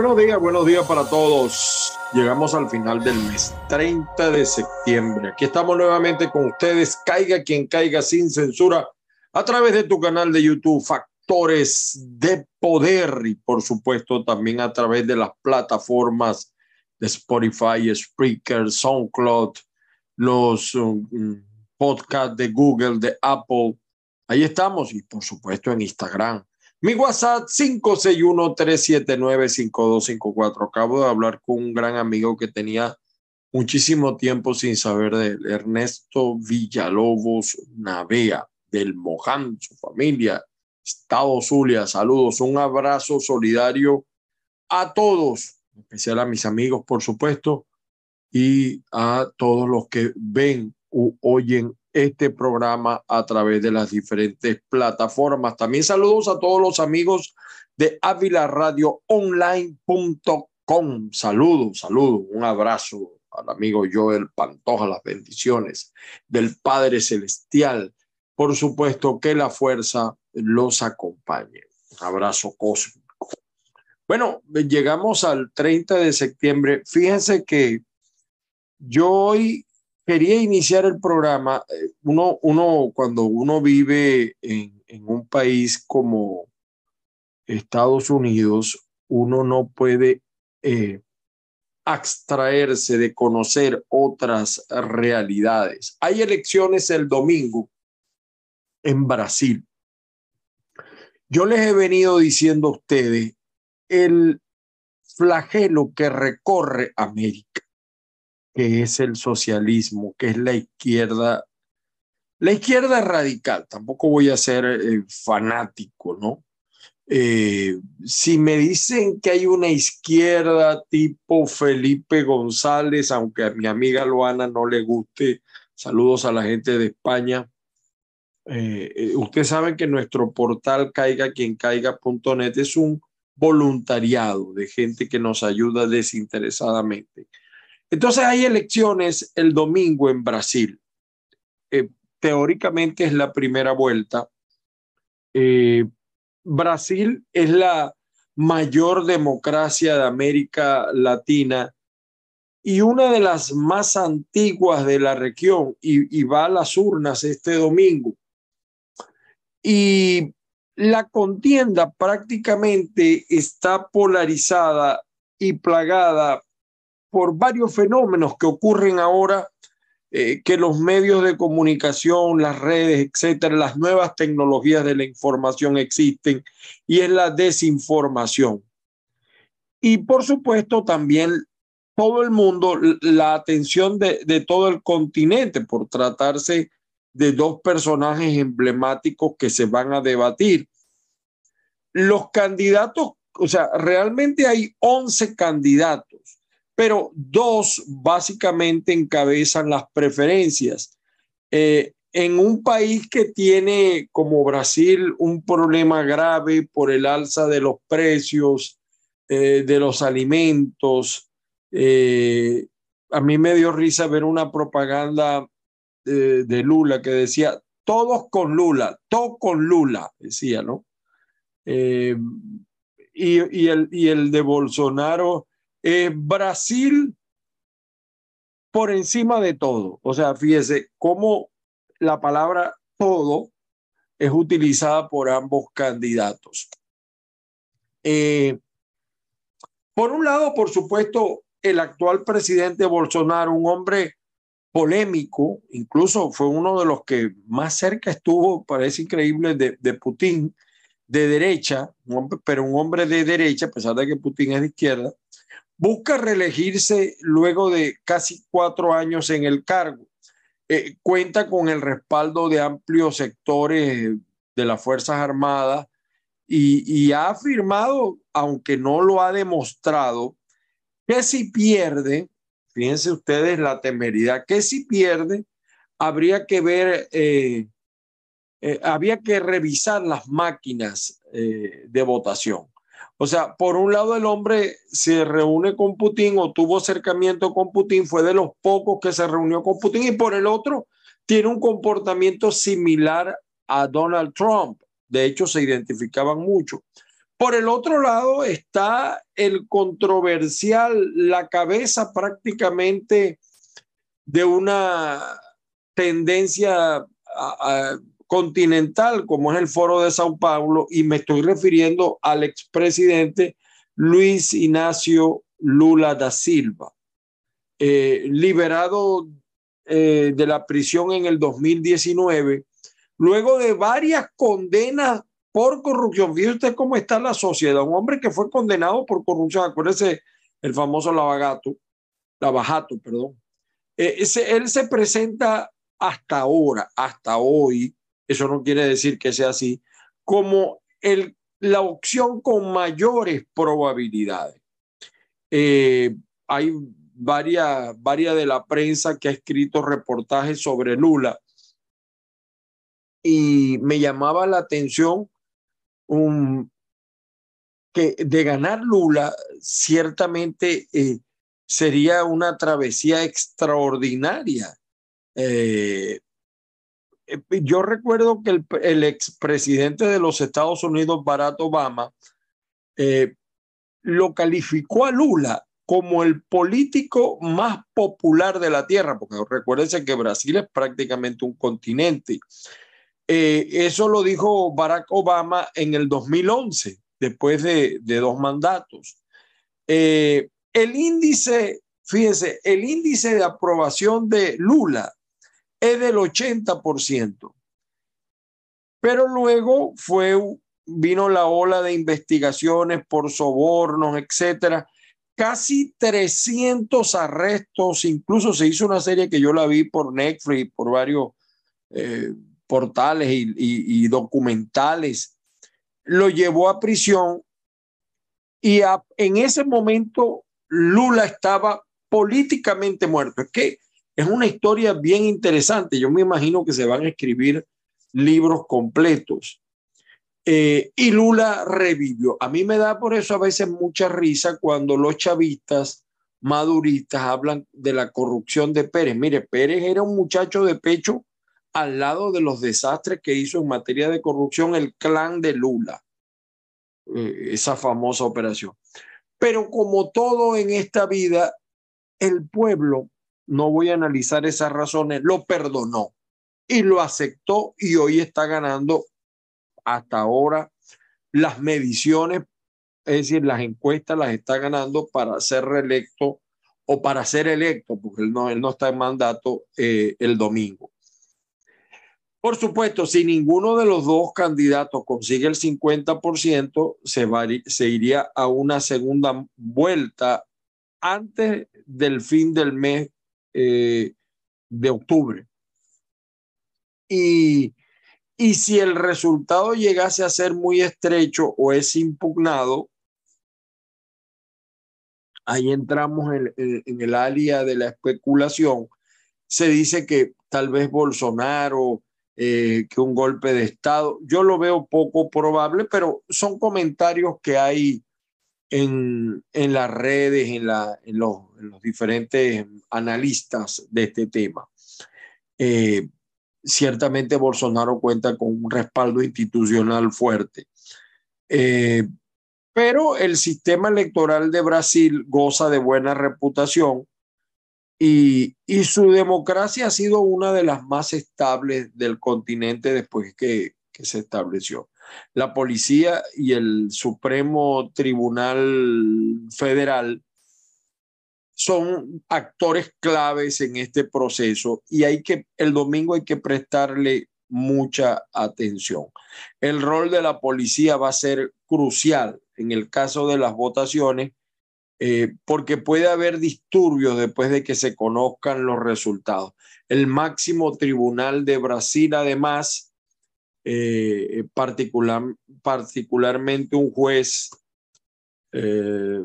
Buenos días, buenos días para todos. Llegamos al final del mes, 30 de septiembre. Aquí estamos nuevamente con ustedes. Caiga quien caiga sin censura a través de tu canal de YouTube, Factores de Poder, y por supuesto también a través de las plataformas de Spotify, Spreaker, SoundCloud, los um, podcasts de Google, de Apple. Ahí estamos y por supuesto en Instagram mi WhatsApp 561-379-5254. Acabo de hablar con un gran amigo que tenía muchísimo tiempo sin saber de él, Ernesto Villalobos Navea, del Moján, su familia, Estado Zulia. Saludos, un abrazo solidario a todos, en especial a mis amigos, por supuesto, y a todos los que ven u oyen este programa a través de las diferentes plataformas. También saludos a todos los amigos de avilaradioonline.com. Saludos, saludos, un abrazo al amigo Joel Pantoja, las bendiciones del Padre Celestial. Por supuesto que la fuerza los acompañe. Un abrazo cósmico. Bueno, llegamos al 30 de septiembre. Fíjense que yo hoy quería iniciar el programa. Eh, uno, uno cuando uno vive en, un país como Estados Unidos, uno no puede eh, abstraerse de conocer otras realidades. Hay elecciones el domingo en Brasil. Yo les he venido diciendo a ustedes el flagelo que recorre América que es el socialismo, que es la izquierda, la izquierda radical, tampoco voy a ser eh, fanático, ¿no? Eh, si me dicen que hay una izquierda tipo Felipe González, aunque a mi amiga Luana no le guste, saludos a la gente de España. Eh, ustedes saben que nuestro portal caiga es un voluntariado de gente que nos ayuda desinteresadamente. Entonces hay elecciones el domingo en Brasil. Eh, teóricamente es la primera vuelta. Eh, Brasil es la mayor democracia de América Latina y una de las más antiguas de la región y, y va a las urnas este domingo. Y la contienda prácticamente está polarizada y plagada por varios fenómenos que ocurren ahora, eh, que los medios de comunicación, las redes, etcétera, las nuevas tecnologías de la información existen y es la desinformación. Y por supuesto también todo el mundo, la atención de, de todo el continente por tratarse de dos personajes emblemáticos que se van a debatir. Los candidatos, o sea, realmente hay 11 candidatos pero dos básicamente encabezan las preferencias. Eh, en un país que tiene como Brasil un problema grave por el alza de los precios eh, de los alimentos, eh, a mí me dio risa ver una propaganda de Lula que decía, todos con Lula, todo con Lula, decía, ¿no? y, el, y el de Bolsonaro eh, Brasil por encima de todo. O sea, fíjese cómo la palabra todo es utilizada por ambos candidatos. Eh, por un lado, por supuesto, el actual presidente Bolsonaro, un hombre polémico, incluso fue uno de los que más cerca estuvo, parece increíble, de, de Putin, de derecha, pero un hombre de derecha, a pesar de que Putin es de izquierda, busca reelegirse luego de casi cuatro años en el cargo. Eh, cuenta con el respaldo de amplios sectores de las Fuerzas Armadas y, ha afirmado, aunque no lo ha demostrado, que si pierde, fíjense ustedes la temeridad, que si pierde, habría que ver, eh, eh, había que revisar las máquinas de votación. O sea, por un lado el hombre se reúne con Putin o tuvo acercamiento con Putin, fue de los pocos que se reunió con Putin, y por el otro tiene un comportamiento similar a Donald Trump. De hecho, se identificaban mucho. Por el otro lado está el controversial, la cabeza prácticamente de una tendencia continental como es el Foro de Sao Paulo y me estoy refiriendo al expresidente Luis Ignacio Lula da Silva, eh, liberado eh, de la prisión en el 2019, luego de varias condenas por corrupción. Fíjese usted cómo está la sociedad. Un hombre que fue condenado por corrupción, acuérdese el famoso Lavagato, Lavajato, perdón. Eh, él se presenta hasta ahora, hasta hoy, eso no quiere decir que sea así, como el, la opción con mayores probabilidades. Eh, hay varias, varias de la prensa que ha escrito reportajes sobre Lula y me llamaba la atención que de ganar Lula ciertamente eh, sería una travesía extraordinaria. Eh, yo recuerdo que el, expresidente de los Estados Unidos, Barack Obama, lo calificó a Lula como el político más popular de la Tierra, porque recuérdense que Brasil es prácticamente un continente. Eh, eso lo dijo Barack Obama en el 2011, después de, dos mandatos. Eh, el índice, fíjense, el índice de aprobación de Lula es del 80%, pero luego fue, vino la ola de investigaciones por sobornos, etcétera, casi 300 arrestos, incluso se hizo una serie que yo la vi por Netflix, por varios eh, portales y, documentales, lo llevó a prisión y en ese momento Lula estaba políticamente muerto. Es es una historia bien interesante. Yo me imagino que se van a escribir libros completos. Eh, y Lula revivió. A mí me da por eso a veces mucha risa cuando los chavistas maduristas hablan de la corrupción de Pérez. Mire, Pérez era un muchacho de pecho al lado de los desastres que hizo en materia de corrupción el clan de Lula, eh, esa famosa operación. Pero como todo en esta vida, el pueblo, no voy a analizar esas razones, lo perdonó y lo aceptó y hoy está ganando hasta ahora las mediciones, es decir, las encuestas las está ganando para ser reelecto o para ser electo, porque él no, él no está en mandato eh, el domingo. Por supuesto, si ninguno de los dos candidatos consigue el 50%, se, se iría a una segunda vuelta antes del fin del mes eh, de octubre. Y y si el resultado llegase a ser muy estrecho o es impugnado, ahí entramos en, el área de la especulación. Se dice que tal vez Bolsonaro, eh, que un golpe de Estado, yo lo veo poco probable, pero son comentarios que hay en, las redes, en, los, diferentes analistas de este tema. Eh, ciertamente Bolsonaro cuenta con un respaldo institucional fuerte. Eh, pero el sistema electoral de Brasil goza de buena reputación y, su democracia ha sido una de las más estables del continente después que se estableció. La policía y el Supremo Tribunal Federal son actores claves en este proceso y hay que, el domingo hay que prestarle mucha atención. El rol de la policía va a ser crucial en el caso de las votaciones eh, porque puede haber disturbios después de que se conozcan los resultados. El máximo tribunal de Brasil, además, eh, particular, particularmente un juez, eh,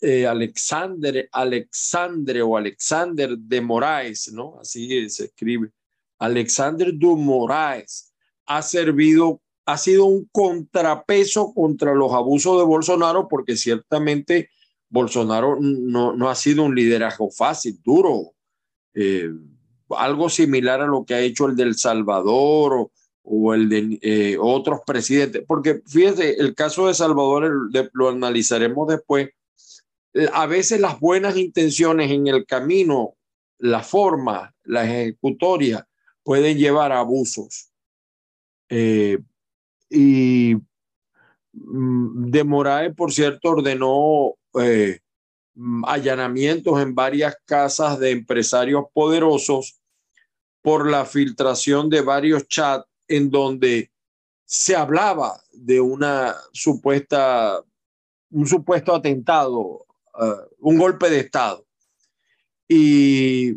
eh, Alexander, Alexandre o Alexander de Moraes, ¿no? Así se escribe. Alexander de Moraes ha servido, ha sido un contrapeso contra los abusos de Bolsonaro porque ciertamente Bolsonaro no, no ha sido un liderazgo fácil, duro. Eh, algo similar a lo que ha hecho el del Salvador o, el de eh, otros presidentes. Porque fíjese, el caso de Salvador lo analizaremos después. Eh, a veces las buenas intenciones en el camino, la forma, la ejecutoria, pueden llevar a abusos. Eh, y mm, de Moraes, por cierto, ordenó mm, allanamientos en varias casas de empresarios poderosos por la filtración de varios chats en donde se hablaba de una supuesta, un supuesto atentado, eh, un golpe de Estado. Y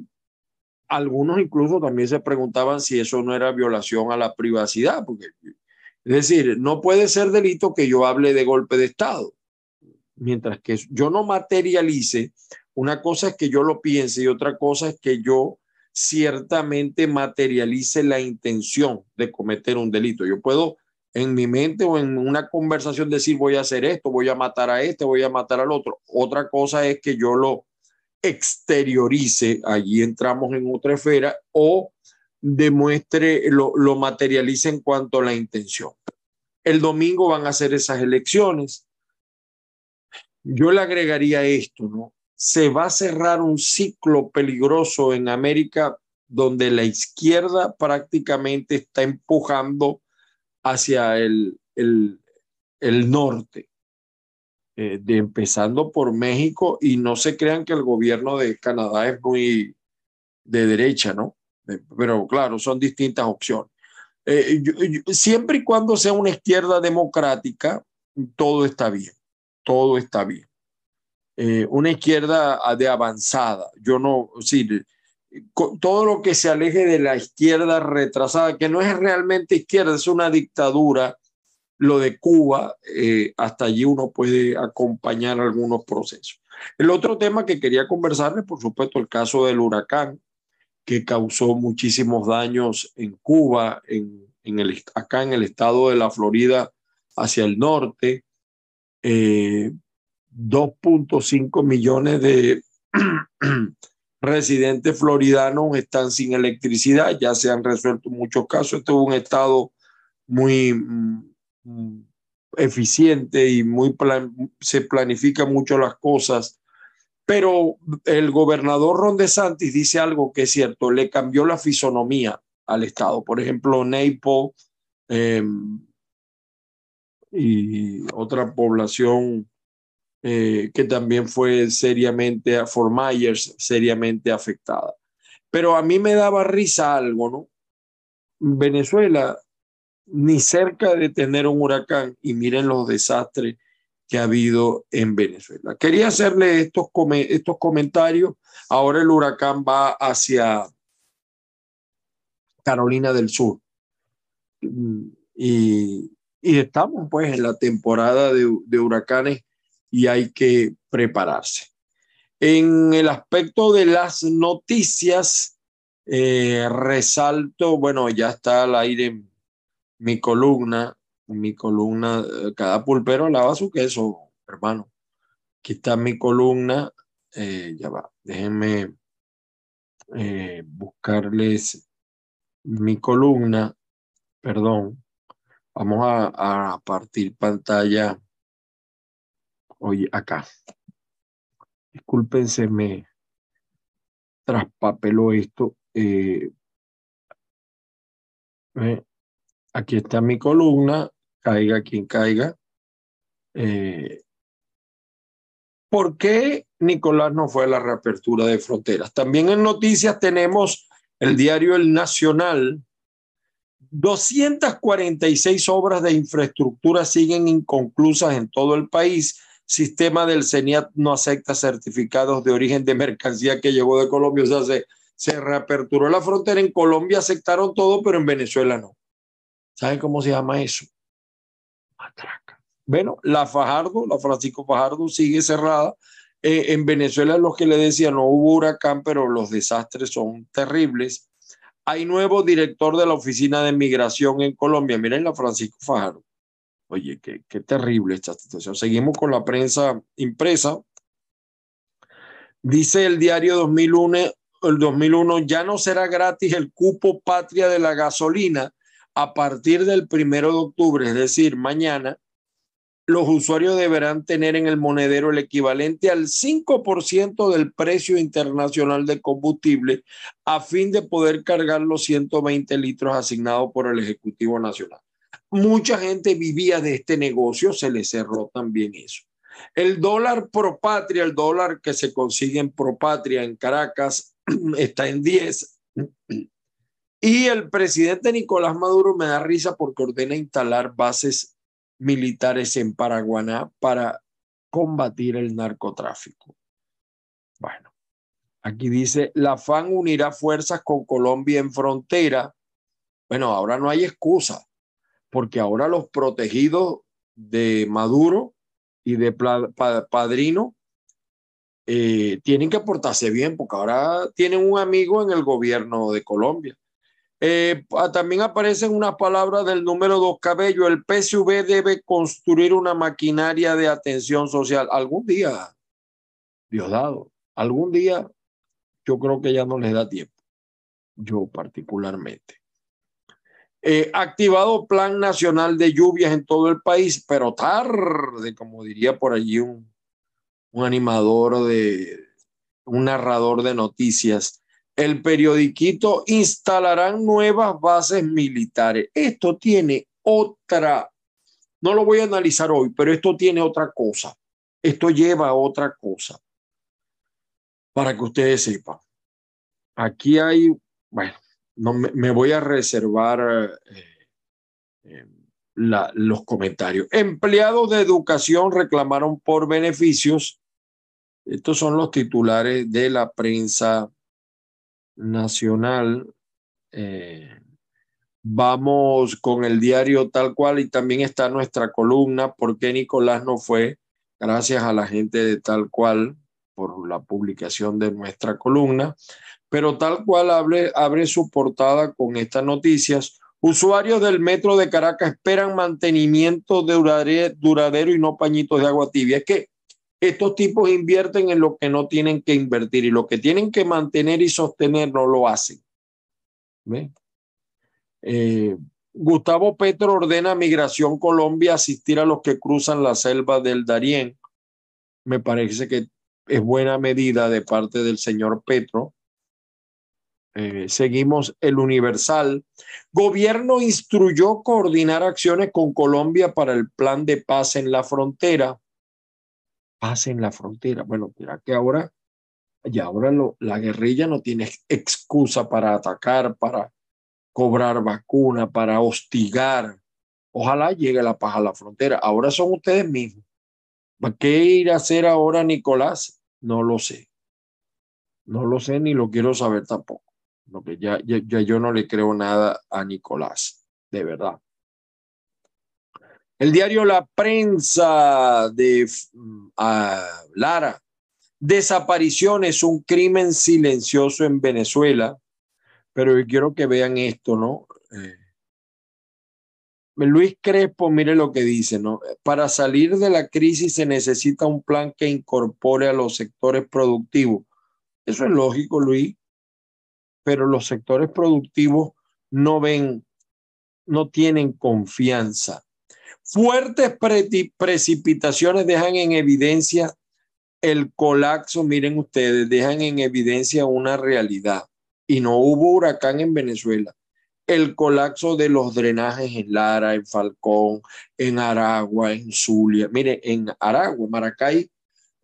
algunos incluso también se preguntaban si eso no era violación a la privacidad, porque es decir, no puede ser delito que yo hable de golpe de Estado, mientras que yo no materialice, una cosa es que yo lo piense y otra cosa es que yo ciertamente materialice la intención de cometer un delito. Yo puedo en mi mente o en una conversación decir voy a hacer esto, voy a matar a este, voy a matar al otro. Otra cosa es que yo lo exteriorice, allí entramos en otra esfera, o demuestre, lo, lo materialice en cuanto a la intención. El domingo van a ser esas elecciones. Yo le agregaría esto, ¿no? Se va a cerrar un ciclo peligroso en América donde la izquierda prácticamente está empujando hacia el, el, norte, eh, de empezando por México y no se crean que el gobierno de Canadá es muy de derecha, ¿no? Pero claro, son distintas opciones. Eh, siempre y cuando sea una izquierda democrática, todo está bien, todo está bien. Eh, una izquierda de avanzada. Yo no, sí, todo lo que se aleje de la izquierda retrasada, que no es realmente izquierda, es una dictadura, lo de Cuba, eh, hasta allí uno puede acompañar algunos procesos. El otro tema que quería conversarles, por supuesto, el caso del huracán, que causó muchísimos daños en Cuba, en, en el, acá en el estado de la Florida hacia el norte. Eh, 2.5 millones de residentes floridanos están sin electricidad, ya se han resuelto muchos casos. Este es un estado muy mm, eficiente y muy se planifica mucho las cosas. Pero el gobernador Ron DeSantis dice algo que es cierto, le cambió la fisonomía al estado. Por ejemplo, Naples em, y otra población eh, que también fue seriamente, for Myers, seriamente afectada. Pero a mí me daba risa algo, ¿no? Venezuela ni cerca de tener un huracán y miren los desastres que ha habido en Venezuela. Quería hacerle estos, estos comentarios. Ahora el huracán va hacia Carolina del Sur. Y, y estamos pues en la temporada de, de huracanes y hay que prepararse. En el aspecto de las noticias, eh, resalto, bueno, ya está al aire mi columna, mi columna, eh, cada pulpero lava su queso, hermano. Aquí está mi columna, eh, ya va, déjenme buscarles mi columna, perdón, vamos a, a partir pantalla Oye, acá. Discúlpense, me traspapeló esto. Eh, aquí está mi columna, caiga quien caiga. Eh, ¿Por qué Nicolás no fue a la reapertura de fronteras? También en noticias tenemos el diario El Nacional. 246 obras de infraestructura siguen inconclusas en todo el país sistema del CENIAT no acepta certificados de origen de mercancía que llegó de Colombia. O sea, se, se reaperturó la frontera. En Colombia aceptaron todo, pero en Venezuela no. ¿Saben cómo se llama eso? Matraca. Bueno, la Fajardo, la Francisco Fajardo sigue cerrada. Eh, en Venezuela, lo que le decía, no hubo huracán, pero los desastres son terribles. Hay nuevo director de la Oficina de Migración en Colombia. Miren la Francisco Fajardo. Oye, qué, qué terrible esta situación. Seguimos con la prensa impresa. Dice el diario 2001, el 2001, ya no será gratis el cupo patria de la gasolina a partir del primero de octubre, es decir, mañana, los usuarios deberán tener en el monedero el equivalente al 5% del precio internacional de combustible a fin de poder cargar los 120 litros asignados por el Ejecutivo Nacional. Mucha gente vivía de este negocio, se le cerró también eso. El dólar pro patria, el dólar que se consigue en pro patria en Caracas, está en 10. Y el presidente Nicolás Maduro me da risa porque ordena instalar bases militares en Paraguaná para combatir el narcotráfico. Bueno, aquí dice, la FAN unirá fuerzas con Colombia en frontera. Bueno, ahora no hay excusa, porque ahora los protegidos de Maduro y de Padrino eh, tienen que portarse bien, porque ahora tienen un amigo en el gobierno de Colombia. Eh, también aparecen unas palabras del número dos cabello. El PSV debe construir una maquinaria de atención social. Algún día, Diosdado, algún día yo creo que ya no les da tiempo. Yo particularmente. Eh, activado Plan Nacional de Lluvias en todo el país, pero tarde, como diría por allí un, un animador de, un narrador de noticias el periodiquito instalarán nuevas bases militares. Esto tiene otra, no lo voy a analizar hoy, pero esto tiene otra cosa. Esto lleva a otra cosa. Para que ustedes sepan. Aquí hay, bueno, no me, voy a reservar eh, eh, los comentarios. Empleados de educación reclamaron por beneficios. Estos son los titulares de la prensa nacional. Eh, vamos con el diario tal cual y también está nuestra columna, ¿por qué Nicolás no fue? Gracias a la gente de tal cual por la publicación de nuestra columna. Pero tal cual abre, su portada con estas noticias. Usuarios del metro de Caracas esperan mantenimiento de duradero y no pañitos de agua tibia. Es que estos tipos invierten en lo que no tienen que invertir y lo que tienen que mantener y sostener no lo hacen. Eh, Gustavo Petro ordena a Migración Colombia asistir a los que cruzan la selva del Darién. Me parece que es buena medida de parte del señor Petro. Eh, seguimos el Universal. Gobierno instruyó coordinar acciones con Colombia para el plan de paz en la frontera en la frontera. Bueno, mira que ahora, ya ahora la guerrilla no tiene excusa para atacar, para cobrar vacuna, para hostigar. Ojalá llegue la paz a la frontera. Ahora son ustedes mismos. ¿Qué ir a hacer ahora Nicolás? No lo sé. No lo sé ni lo quiero saber tampoco. Lo que ya, ya yo no le creo nada a Nicolás, de verdad. El diario La Prensa de mm, Lara. Desaparición es un crimen silencioso en Venezuela. Pero yo quiero que vean esto, ¿no? Eh, Luis Crespo, mire lo que dice, ¿no? Para salir de la crisis se necesita un plan que incorpore a los sectores productivos. Eso es lógico, Luis, pero los sectores productivos no ven, no tienen confianza Fuertes precipitaciones dejan en evidencia el colapso, miren ustedes, dejan en evidencia una realidad. Y no hubo huracán en Venezuela. El colapso de los drenajes en Lara, en Falcón, en Aragua, en Zulia. Mire, en Aragua, Maracay,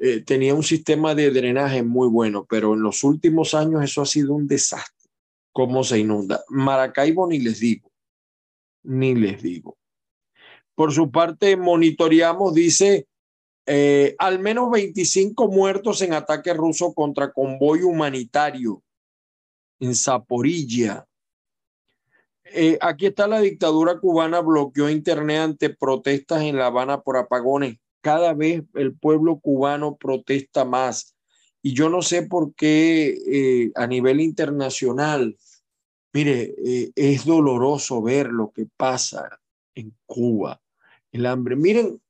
eh, tenía un sistema de drenaje muy bueno, pero en los últimos años eso ha sido un desastre. ¿Cómo se inunda? Maracaibo ni les digo, ni les digo. Por su parte, monitoreamos, dice, eh, al menos 25 muertos en ataque ruso contra convoy humanitario en Zaporilla. Eh, aquí está la dictadura cubana, bloqueó internet ante protestas en La Habana por apagones. Cada vez el pueblo cubano protesta más. Y yo no sé por qué eh, a nivel internacional, mire, eh, es doloroso ver lo que pasa en Cuba, el hambre. Miren,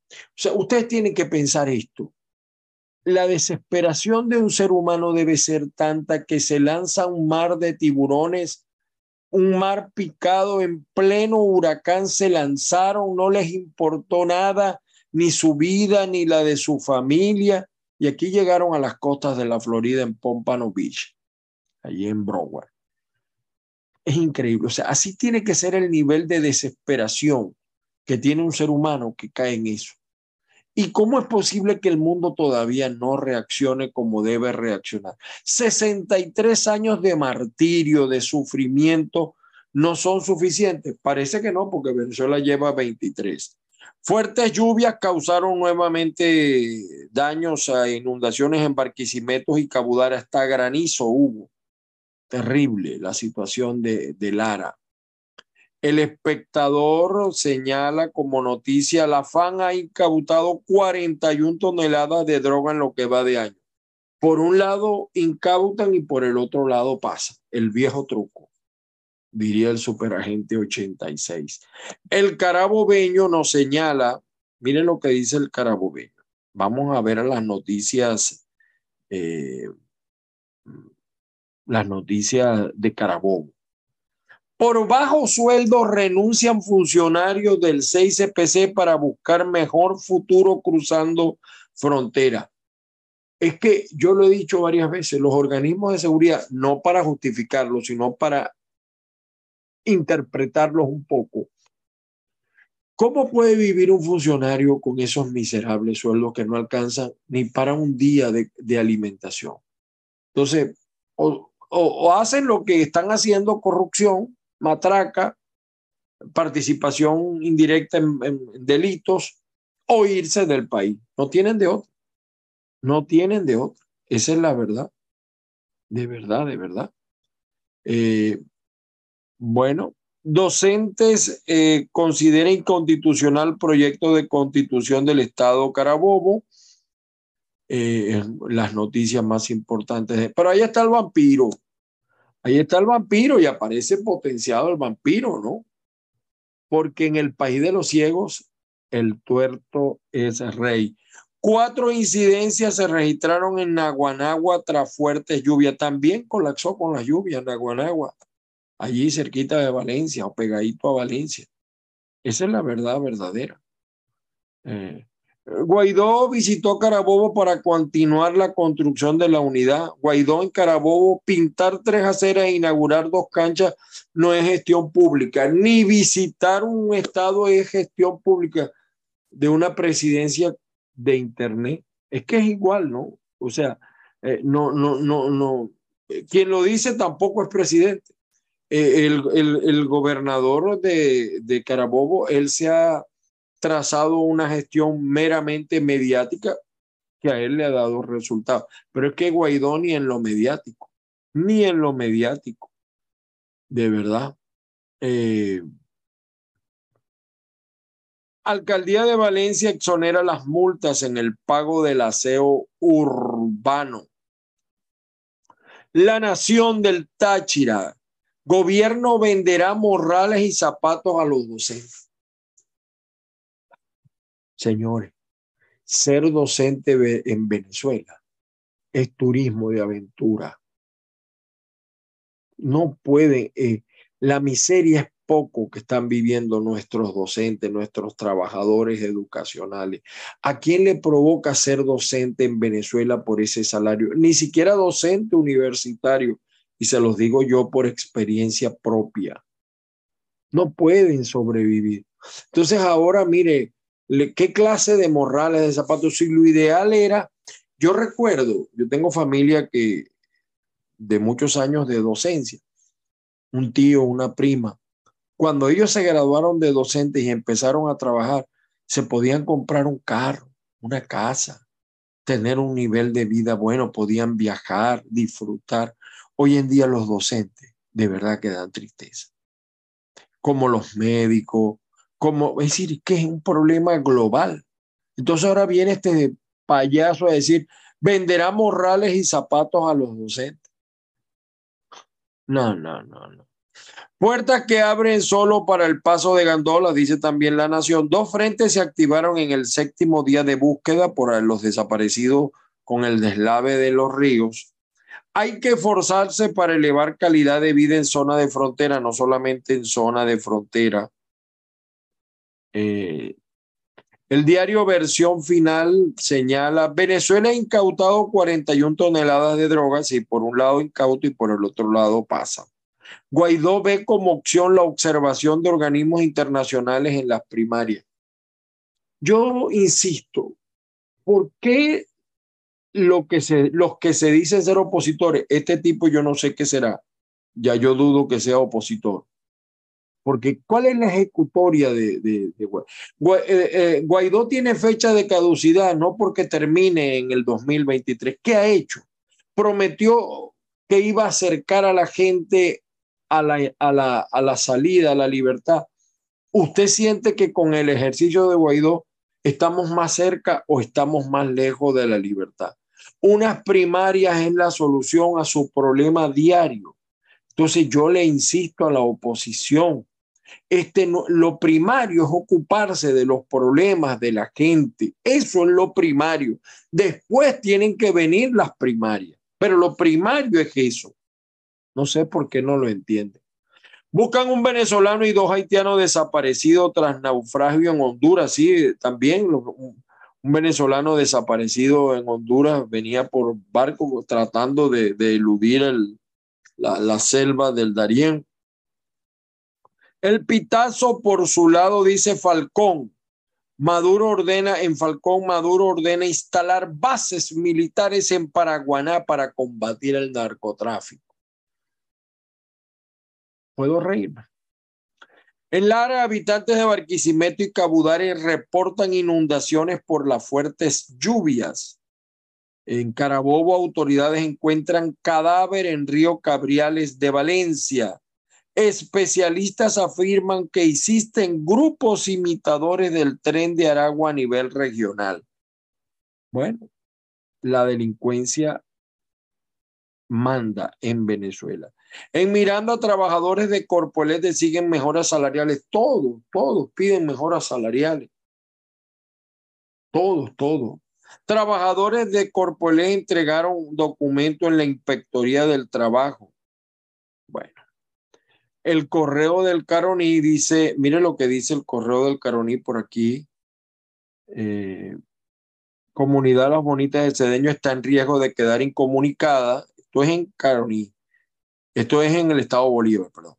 ustedes tienen que pensar esto. La desesperación de un ser humano debe ser tanta que se lanza un mar de tiburones un mar picado en pleno huracán, se lanzaron, no les importó nada, ni su vida, ni la de su familia, y aquí llegaron a las costas de la Florida en Pompano Beach, allí en Broward. Es increíble, o sea, así tiene que ser el nivel de desesperación que tiene un ser humano que cae en eso. ¿Y cómo es posible que el mundo todavía no reaccione como debe reaccionar? 63 años de martirio, de sufrimiento, no son suficientes. Parece que no, porque Venezuela lleva 23. Fuertes lluvias causaron nuevamente daños a inundaciones en Barquisimetos y Cabudara. Hasta granizo hubo. Terrible la situación de, de Lara. El espectador señala como noticia, la FAN ha incautado 41 toneladas de droga en lo que va de año. Por un lado incautan y por el otro lado pasa, el viejo truco, diría el superagente 86. El carabobeño nos señala, miren lo que dice el carabobeño. Vamos a ver las noticias, eh, las noticias de Carabobo. Por bajo sueldo renuncian funcionarios del 6CPC para buscar mejor futuro cruzando frontera. Es que yo lo he dicho varias veces, los organismos de seguridad, no para justificarlo, sino para interpretarlos un poco. ¿Cómo puede vivir un funcionario con esos miserables sueldos que no alcanzan ni para un día de, alimentación? Entonces, o, o hacen lo que están haciendo, corrupción, matraca, participación indirecta en, delitos o irse del país. No tienen de otro. No tienen de otro. Esa es la verdad. De verdad, de verdad. Eh, bueno, docentes eh, considera inconstitucional proyecto de constitución del Estado Carabobo. Eh, las noticias más importantes. Pero ahí está el vampiro. Ahí está el vampiro y aparece potenciado el vampiro, ¿no? Porque en el país de los ciegos, el tuerto es rey. Cuatro incidencias se registraron en Naguanagua tras fuertes lluvias. También colapsó con las lluvias Naguanagua, allí cerquita de Valencia o pegadito a Valencia. Esa es la verdad verdadera. Eh, Guaidó visitó Carabobo para continuar la construcción de la unidad. Guaidó en Carabobo, pintar tres aceras e inaugurar dos canchas no es gestión pública, ni visitar un estado es gestión pública de una presidencia de Internet. Es que es igual, ¿no? O sea, eh, no, no, no, no. Quien lo dice tampoco es presidente. Eh, el, el, gobernador de, de Carabobo, él se ha trazado una gestión meramente mediática que a él le ha dado resultados. Pero es que Guaidó ni en lo mediático, ni en lo mediático, de verdad. Eh, Alcaldía de Valencia exonera las multas en el pago del aseo urbano. La nación del Táchira. Gobierno venderá morrales y zapatos a los docentes. Señores, ser docente en Venezuela es turismo de aventura. No puede, eh, la miseria es poco que están viviendo nuestros docentes, nuestros trabajadores educacionales. ¿A quién le provoca ser docente en Venezuela por ese salario? Ni siquiera docente universitario, y se los digo yo por experiencia propia. No pueden sobrevivir. Entonces ahora, mire, qué clase de morrales, de zapatos. Si lo ideal era, yo recuerdo, yo tengo familia que de muchos años de docencia, un tío, una prima, cuando ellos se graduaron de docentes y empezaron a trabajar, se podían comprar un carro, una casa, tener un nivel de vida bueno, podían viajar, disfrutar. Hoy en día los docentes de verdad que dan tristeza. como los médicos, como, es decir, que es un problema global. Entonces ahora viene este payaso a decir, venderá morrales y zapatos a los docentes. No, no, no, no. Puertas que abren solo para el paso de gandolas, dice también la Nación. Dos frentes se activaron en el séptimo día de búsqueda por los desaparecidos con el deslave de los ríos. Hay que esforzarse para elevar calidad de vida en zona de frontera, no solamente en zona de frontera. Eh, el diario Versión Final señala, Venezuela ha incautado 41 toneladas de drogas y por un lado incauto y por el otro lado pasa. Guaidó ve como opción la observación de organismos internacionales en las primarias. Yo insisto, ¿por qué lo que se, los que se dicen ser opositores, este tipo yo no sé qué será, ya yo dudo que sea opositor. Porque ¿cuál es la ejecutoria de, de, eh, eh, Guaidó tiene fecha de caducidad, no porque termine en el 2023. ¿Qué ha hecho? Prometió que iba a acercar a la gente a la, a la, a la salida, a la libertad. ¿Usted siente que con el ejercicio de Guaidó estamos más cerca o estamos más lejos de la libertad? Unas primarias es la solución a su problema diario. Entonces yo le insisto a la oposición, este lo primario es ocuparse de los problemas de la gente. Eso es lo primario. Después tienen que venir las primarias, pero lo primario es eso. No sé por qué no lo entienden. Buscan un venezolano y dos haitianos desaparecidos tras naufragio en Honduras. Sí, también un venezolano desaparecido en Honduras venía por barco tratando de, eludir la, la selva del Darién. El pitazo por su lado dice Falcón. Maduro ordena, en Falcón, Maduro ordena instalar bases militares en Paraguaná para combatir el narcotráfico. Puedo reírme. En Lara, habitantes de Barquisimeto y Cabudare reportan inundaciones por las fuertes lluvias. En Carabobo, autoridades encuentran cadáver en Río Cabriales de Valencia. Especialistas afirman que existen grupos imitadores del tren de Aragua a nivel regional. Bueno, la delincuencia manda en Venezuela. En Miranda, trabajadores de Corpolet siguen mejoras salariales. Todos, todos piden mejoras salariales. Todos, todos. Trabajadores de Corpolet entregaron un documento en la Inspectoría del Trabajo. Bueno, el correo del Caroní dice, mire lo que dice el correo del Caroní por aquí. Eh, comunidad Las Bonitas de Cedeño está en riesgo de quedar incomunicada. Esto es en Caroní. Esto es en el estado Bolívar, perdón.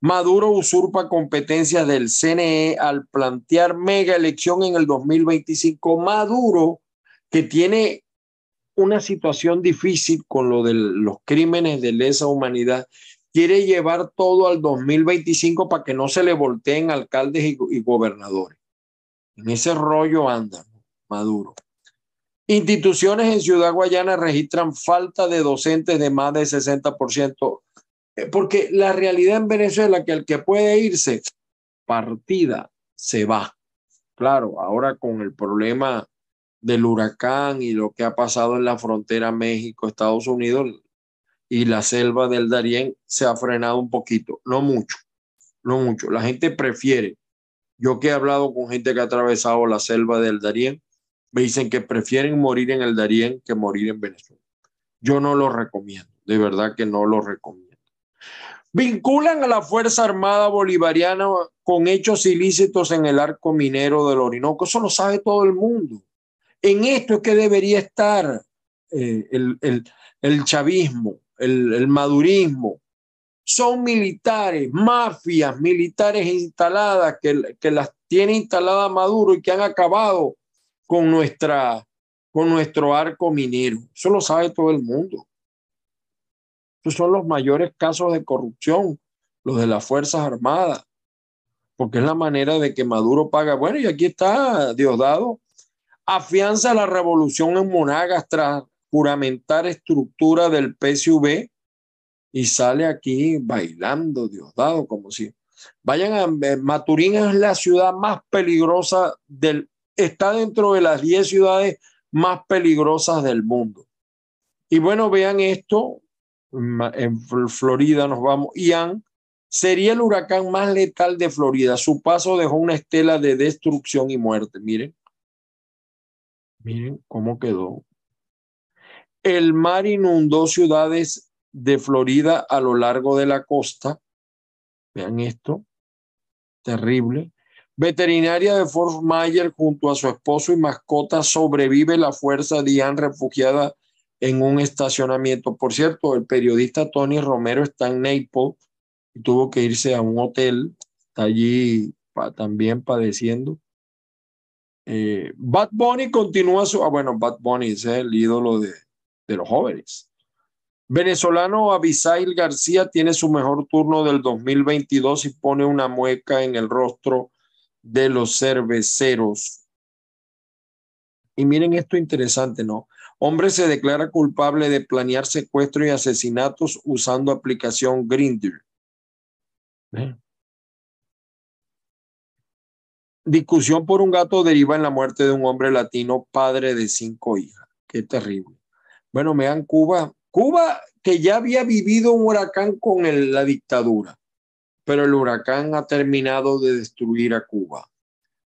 Maduro usurpa competencias del CNE al plantear mega elección en el 2025. Maduro, que tiene una situación difícil con lo de los crímenes de lesa humanidad, quiere llevar todo al 2025 para que no se le volteen alcaldes y, gobernadores. En ese rollo anda Maduro. Instituciones en Ciudad Guayana registran falta de docentes de más del 60%, eh, porque la realidad en Venezuela es que el que puede irse, partida, se va. Claro, ahora con el problema del huracán y lo que ha pasado en la frontera México-Estados Unidos, y la selva del Darién se ha frenado un poquito, no mucho, no mucho. La gente prefiere, yo que he hablado con gente que ha atravesado la selva del Darién, me dicen que prefieren morir en el Darién que morir en Venezuela. Yo no lo recomiendo, de verdad que no lo recomiendo. Vinculan a la Fuerza Armada Bolivariana con hechos ilícitos en el arco minero del Orinoco. Eso lo sabe todo el mundo. En esto es que debería estar eh, el, el, el chavismo, el, madurismo, son militares, mafias militares instaladas que, que, las tiene instaladas Maduro y que han acabado con, nuestra, con nuestro arco minero. Eso lo sabe todo el mundo. Esos son los mayores casos de corrupción, los de las Fuerzas Armadas, porque es la manera de que Maduro paga. Bueno, y aquí está Diosdado. Afianza la revolución en Monagas tras juramentar estructura del PSV y sale aquí bailando Diosdado como si Vayan a eh, Maturín es la ciudad más peligrosa del, está dentro de las 10 ciudades más peligrosas del mundo. Y bueno, vean esto, en Florida nos vamos, Ian sería el huracán más letal de Florida. Su paso dejó una estela de destrucción y muerte. Miren, miren cómo quedó. El mar inundó ciudades de Florida a lo largo de la costa. Vean esto, terrible. Veterinaria de Fort Myers junto a su esposo y mascota sobrevive la fuerza Diane refugiada en un estacionamiento. Por cierto, el periodista Tony Romero está en Naples y tuvo que irse a un hotel, está allí también padeciendo. Eh, Bad Bunny continúa su, ah, bueno, Bad Bunny es el ídolo de, de los jóvenes. Venezolano Abisail García tiene su mejor turno del 2022 y pone una mueca en el rostro de los cerveceros. Y miren esto interesante, ¿no? Hombre se declara culpable de planear secuestro y asesinatos usando aplicación Grindr. Discusión por un gato deriva en la muerte de un hombre latino, padre de cinco hijas. Qué terrible. Bueno, vean Cuba. Cuba que ya había vivido un huracán con la dictadura, pero el huracán ha terminado de destruir a Cuba.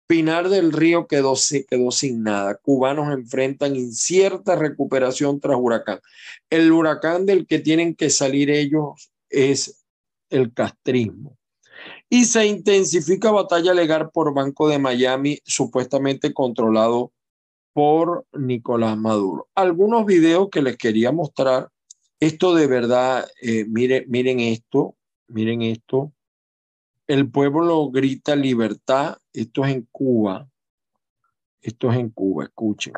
Pinar del Río quedó, quedó sin nada. Cubanos enfrentan incierta recuperación tras huracán. El huracán del que tienen que salir ellos es el castrismo. Y se intensifica batalla legal por Banco de Miami, supuestamente controlado por Nicolás Maduro. Algunos videos que les quería mostrar. Esto de verdad, eh, miren, miren esto, miren esto. El pueblo grita libertad. Esto es en Cuba. Esto es en Cuba, escuchen.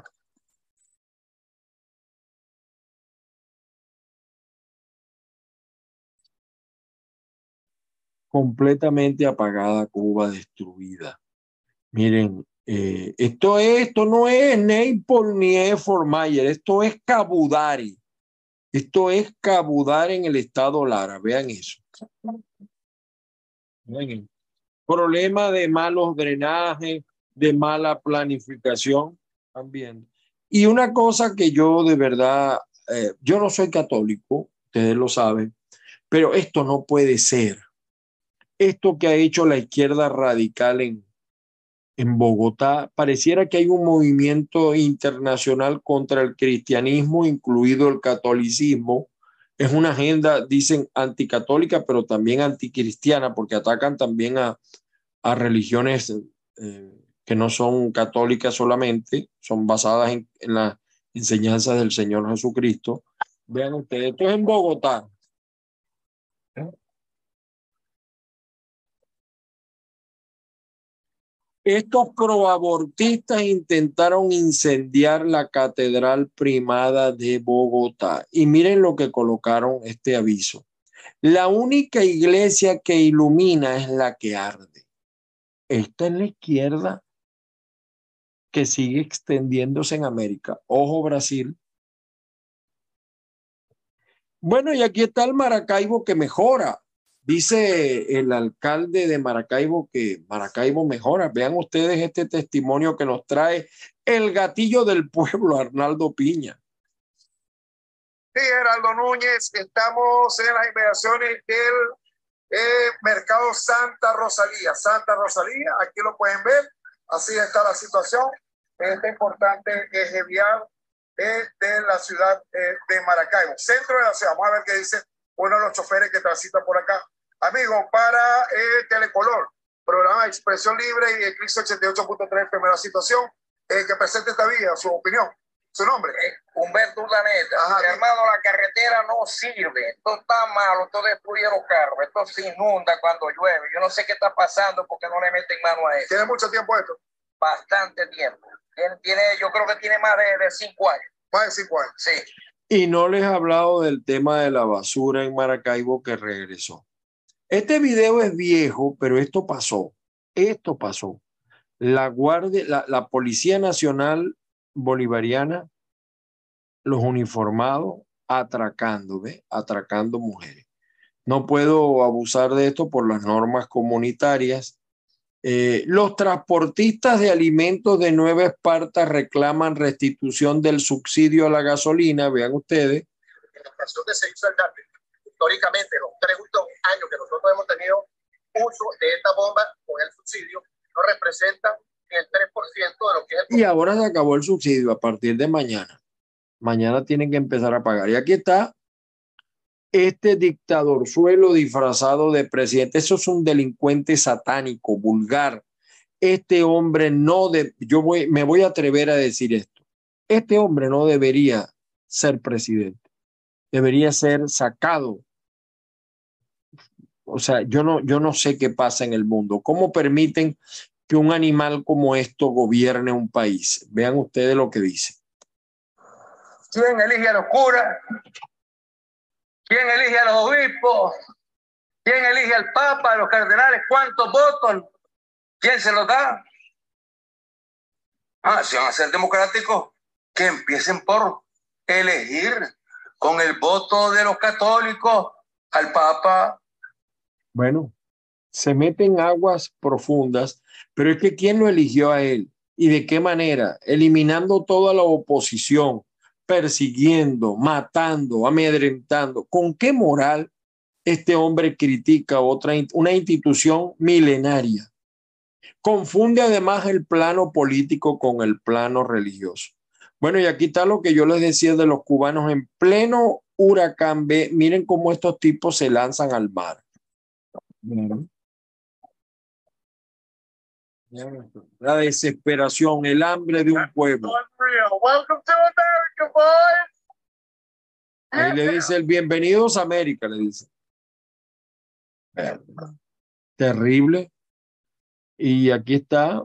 completamente apagada, Cuba destruida. Miren, eh, esto, es, esto no es Naples ni es Mayer, esto es Cabudari. Esto es Cabudari en el estado Lara, vean eso. Problema de malos drenajes, de mala planificación, también. Y una cosa que yo de verdad, eh, yo no soy católico, ustedes lo saben, pero esto no puede ser esto que ha hecho la izquierda radical en, en Bogotá, pareciera que hay un movimiento internacional contra el cristianismo, incluido el catolicismo. Es una agenda, dicen, anticatólica, pero también anticristiana, porque atacan también a, a religiones eh, que no son católicas solamente, son basadas en, en las enseñanzas del Señor Jesucristo. Vean ustedes, esto es en Bogotá. Estos proabortistas intentaron incendiar la Catedral Primada de Bogotá. Y miren lo que colocaron este aviso. La única iglesia que ilumina es la que arde. Esta es la izquierda que sigue extendiéndose en América. Ojo Brasil. Bueno, y aquí está el Maracaibo que mejora. Dice el alcalde de Maracaibo que Maracaibo mejora. Vean ustedes este testimonio que nos trae el gatillo del pueblo, Arnaldo Piña. Sí, Geraldo Núñez, estamos en las inmediaciones del eh, Mercado Santa Rosalía. Santa Rosalía, aquí lo pueden ver, así está la situación. Este importante eje vial eh, de la ciudad eh, de Maracaibo, centro de la ciudad. Vamos a ver qué dice uno de los choferes que transita por acá. Amigo, para el Telecolor, programa de expresión libre y Eclipse 88.3, primera situación, eh, que presente esta vía, su opinión, su nombre. Eh, Humberto Urdaneta. hermano, la carretera no sirve, esto está malo, esto destruye los carros, esto se inunda cuando llueve. Yo no sé qué está pasando porque no le meten mano a eso. ¿Tiene mucho tiempo esto? Bastante tiempo. Tiene, yo creo que tiene más de, de cinco años. Más de cinco años. Sí. Y no les he hablado del tema de la basura en Maracaibo que regresó. Este video es viejo, pero esto pasó. Esto pasó. La Guardia, la, Policía Nacional Bolivariana, los uniformados atracando, ¿ve? Atracando mujeres. no puedo abusar de esto por las normas comunitarias. Eh, los transportistas de alimentos de Nueva Esparta reclaman restitución del subsidio a la gasolina, vean ustedes. La de históricamente, los tres últimos años que nosotros hemos tenido uso de esta bomba con el subsidio, no representa el 3% de lo que es. Y ahora se acabó el subsidio a partir de mañana. Mañana tienen que empezar a pagar. Y aquí está este dictador suelo disfrazado de presidente, eso es un delincuente satánico, vulgar. Este hombre no de, yo voy, me voy a atrever a decir esto. Este hombre no debería ser presidente. Debería ser sacado. O sea, yo no, yo no sé qué pasa en el mundo. ¿Cómo permiten que un animal como esto gobierne un país? Vean ustedes lo que dice. ¿Quién elige a los curas? ¿Quién elige a los obispos? ¿Quién elige al Papa, a los cardenales? ¿Cuántos votos? ¿Quién se los da? Ah, si van a ser democráticos, que empiecen por elegir con el voto de los católicos al Papa. Bueno, se meten aguas profundas, pero es que ¿quién lo eligió a él? ¿Y de qué manera? Eliminando toda la oposición, persiguiendo, matando, amedrentando. ¿Con qué moral este hombre critica otra, una institución milenaria? Confunde además el plano político con el plano religioso. Bueno, y aquí está lo que yo les decía de los cubanos en pleno huracán B. Miren cómo estos tipos se lanzan al mar. La desesperación, el hambre de un pueblo. Ahí le dice el bienvenidos a América, le dice. Terrible. Y aquí está.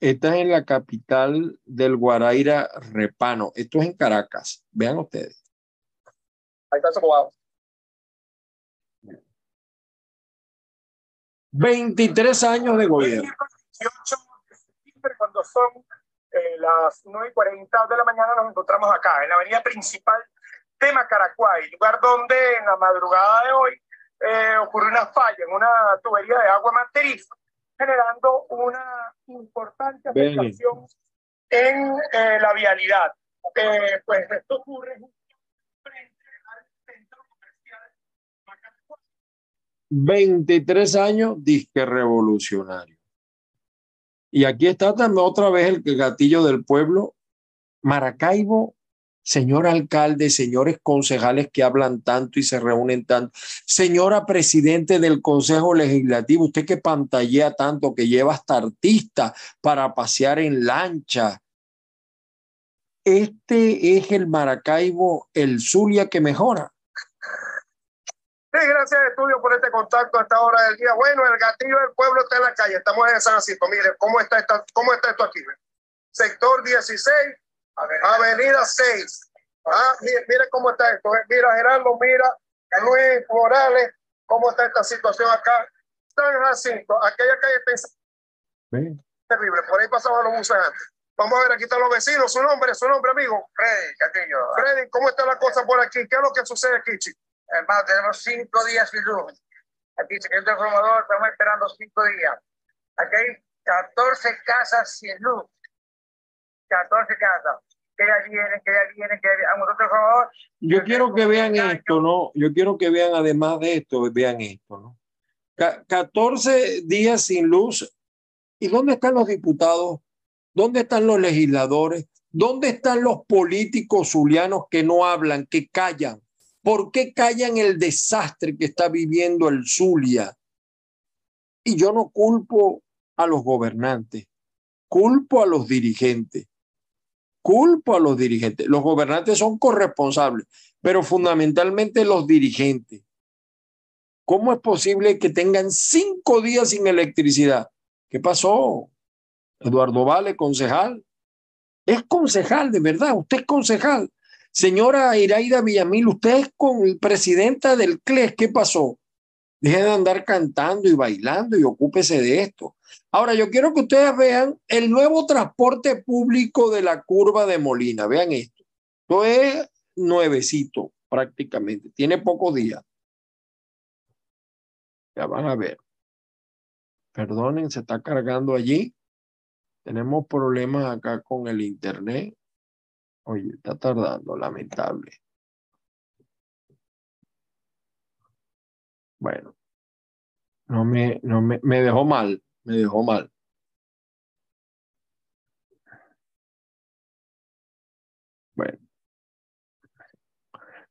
Esta es en la capital del Guaraira Repano. Esto es en Caracas. Vean ustedes. Ahí está su 23 años de gobierno. cuando son eh, las 9 y 40 de la mañana nos encontramos acá, en la avenida principal de Macaracuay, lugar donde en la madrugada de hoy eh, ocurrió una falla en una tubería de agua manteriza, generando una importante afectación en eh, la vialidad. pues esto ocurre frente al centro comercial Macaracuay. 23 años, disque revolucionario. Y aquí está también otra vez el gatillo del pueblo. Maracaibo, señor alcalde, señores concejales que hablan tanto y se reúnen tanto, señora presidente del Consejo Legislativo, usted que pantallea tanto, que lleva hasta artista para pasear en lancha. Este es el Maracaibo, el Zulia que mejora. Sí, gracias Estudio por este contacto a esta hora del día. Bueno, el gatillo del pueblo está en la calle. Estamos en San Francisco. Mire, ¿cómo está, cómo está esto aquí? Sector 16, Avenida 6. Ah, mire, cómo está esto. Mira, Gerardo, mira, Luis Morales, cómo está esta situación acá. San Jacinto, aquella calle está terrible. Por ahí pasaban los buses antes. Vamos a ver, aquí están los vecinos. Su nombre, su nombre, amigo. Freddy Castillo. Freddy, ¿cómo está la cosa por aquí? ¿Qué es lo que sucede aquí, chicos? Hermano, tenemos cinco días sin luz. Aquí, señor transformador, estamos esperando cinco días. Aquí hay 14 casas sin luz. 14 casas. Que ya vienen, que ya vienen, que ya vienen. A favor. Yo quiero que vean esto, ¿no? Yo quiero que vean, además de esto, vean esto, ¿no? 14 días sin luz. ¿Y dónde están los diputados? ¿Dónde están los legisladores? ¿Dónde están los políticos zulianos que no hablan, que callan? ¿Por qué callan el desastre que está viviendo el Zulia? Y yo no culpo a los gobernantes, culpo a los dirigentes, culpo a los dirigentes. Los gobernantes son corresponsables, pero fundamentalmente los dirigentes. ¿Cómo es posible que tengan cinco días sin electricidad? ¿Qué pasó? Eduardo Vale, concejal. Es concejal, de verdad, usted es concejal. Señora Iraida Villamil, usted es con presidenta del CLES, ¿qué pasó? Deje de andar cantando y bailando y ocúpese de esto. Ahora, yo quiero que ustedes vean el nuevo transporte público de la curva de Molina. Vean esto. Esto es nuevecito prácticamente, tiene pocos días. Ya van a ver. Perdonen, se está cargando allí. Tenemos problemas acá con el internet. Oye, está tardando, lamentable. Bueno, no me, no me, me dejó mal, me dejó mal. Bueno,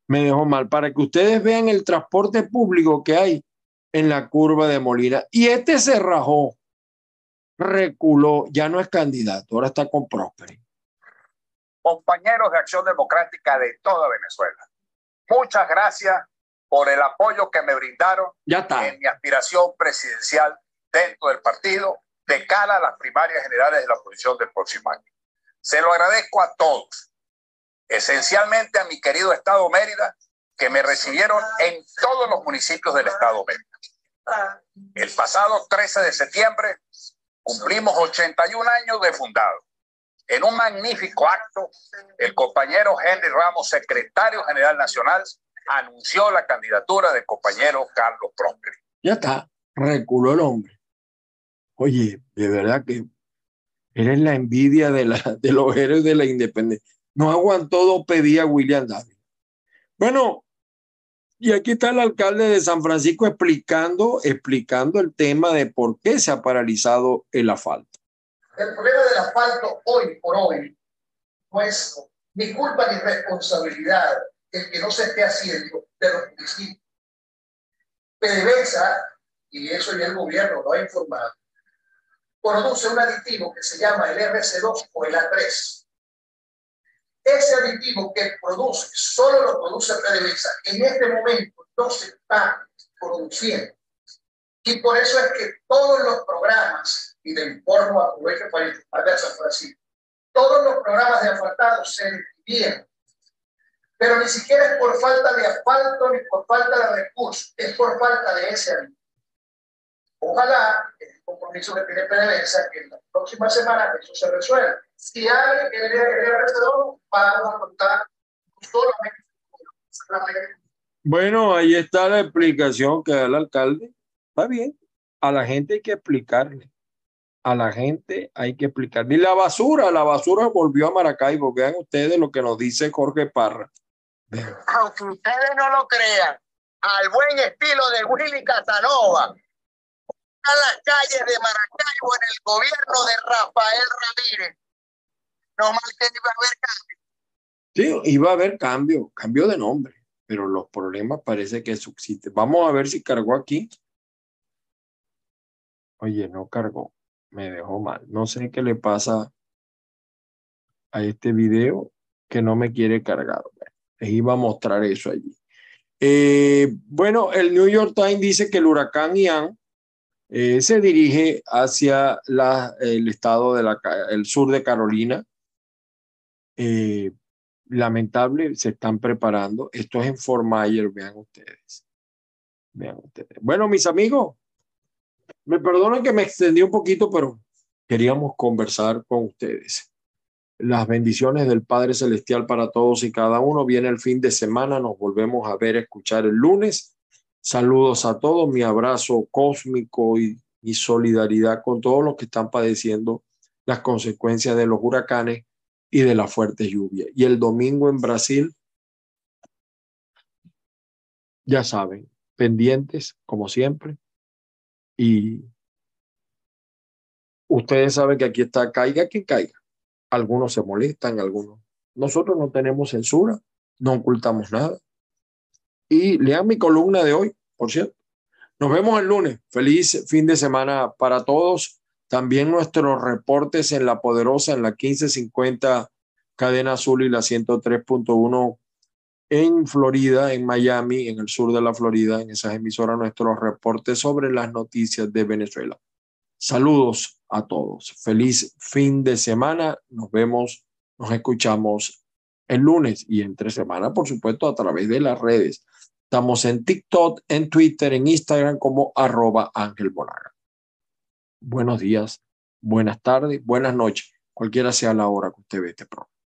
me dejó mal para que ustedes vean el transporte público que hay en la curva de Molina. Y este se rajó, reculó, ya no es candidato, ahora está con Prosperi. Compañeros de Acción Democrática de toda Venezuela, muchas gracias por el apoyo que me brindaron ya está. en mi aspiración presidencial dentro del partido de cara a las primarias generales de la oposición del próximo año. Se lo agradezco a todos, esencialmente a mi querido Estado Mérida, que me recibieron en todos los municipios del Estado Mérida. El pasado 13 de septiembre cumplimos 81 años de fundado. En un magnífico acto, el compañero Henry Ramos, secretario general nacional, anunció la candidatura del compañero Carlos Prosperi. Ya está, reculó el hombre. Oye, de verdad que eres la envidia de los héroes de la independencia. No aguantó dos pedía William David. Bueno, y aquí está el alcalde de San Francisco explicando, explicando el tema de por qué se ha paralizado el asfalto. El problema del asfalto hoy por hoy no es ni culpa ni responsabilidad el que no se esté haciendo de los municipios. PDVSA, y eso ya el gobierno lo ha informado, produce un aditivo que se llama el RC2 o el A3. Ese aditivo que produce, solo lo produce PDVSA, en este momento no se está produciendo. Y por eso es que todos los programas, y le informo, aprovecho para informar a San Francisco, todos los programas de asfaltado se detuvieron pero ni siquiera es por falta de asfalto ni por falta de recursos, es por falta de ese. Ojalá el compromiso que tiene PDVSA que en la próxima semana eso se resuelva. Si hay el RC2, vamos a contar solamente Bueno, ahí está la explicación que da el alcalde. Está bien. A la gente hay que explicarle. A la gente hay que explicarle. Y la basura, la basura volvió a Maracaibo. Vean ustedes lo que nos dice Jorge Parra aunque ustedes no lo crean, al buen estilo de Willy Casanova, a las calles de Maracaibo en el gobierno de Rafael Ramírez. No más que iba a haber cambio. Sí, iba a haber cambio, cambio de nombre, pero los problemas parece que subsisten. Vamos a ver si cargó aquí. Oye, no cargó, me dejó mal. No sé qué le pasa a este video que no me quiere cargar. Les iba a mostrar eso allí. Eh, bueno, el New York Times dice que el huracán Ian eh, se dirige hacia la, el estado del el sur de Carolina. Eh, lamentable, se están preparando. Esto es en Fort vean ustedes. Vean ustedes. Bueno, mis amigos, me perdonen que me extendí un poquito, pero queríamos conversar con ustedes las bendiciones del Padre Celestial para todos y cada uno. Viene el fin de semana, nos volvemos a ver, escuchar el lunes. Saludos a todos, mi abrazo cósmico y, y solidaridad con todos los que están padeciendo las consecuencias de los huracanes y de la fuerte lluvia. Y el domingo en Brasil, ya saben, pendientes como siempre. Y ustedes saben que aquí está, caiga quien caiga algunos se molestan, algunos. Nosotros no tenemos censura, no ocultamos nada. Y lean mi columna de hoy, por cierto. Nos vemos el lunes. Feliz fin de semana para todos. También nuestros reportes en La Poderosa, en la 1550 Cadena Azul y la 103.1 en Florida, en Miami, en el sur de la Florida, en esas emisoras, nuestros reportes sobre las noticias de Venezuela. Saludos a todos. Feliz fin de semana. Nos vemos, nos escuchamos el lunes y entre semana, por supuesto, a través de las redes. Estamos en TikTok, en Twitter, en Instagram como arroba Ángel Bonaga. Buenos días, buenas tardes, buenas noches, cualquiera sea la hora que usted ve este programa.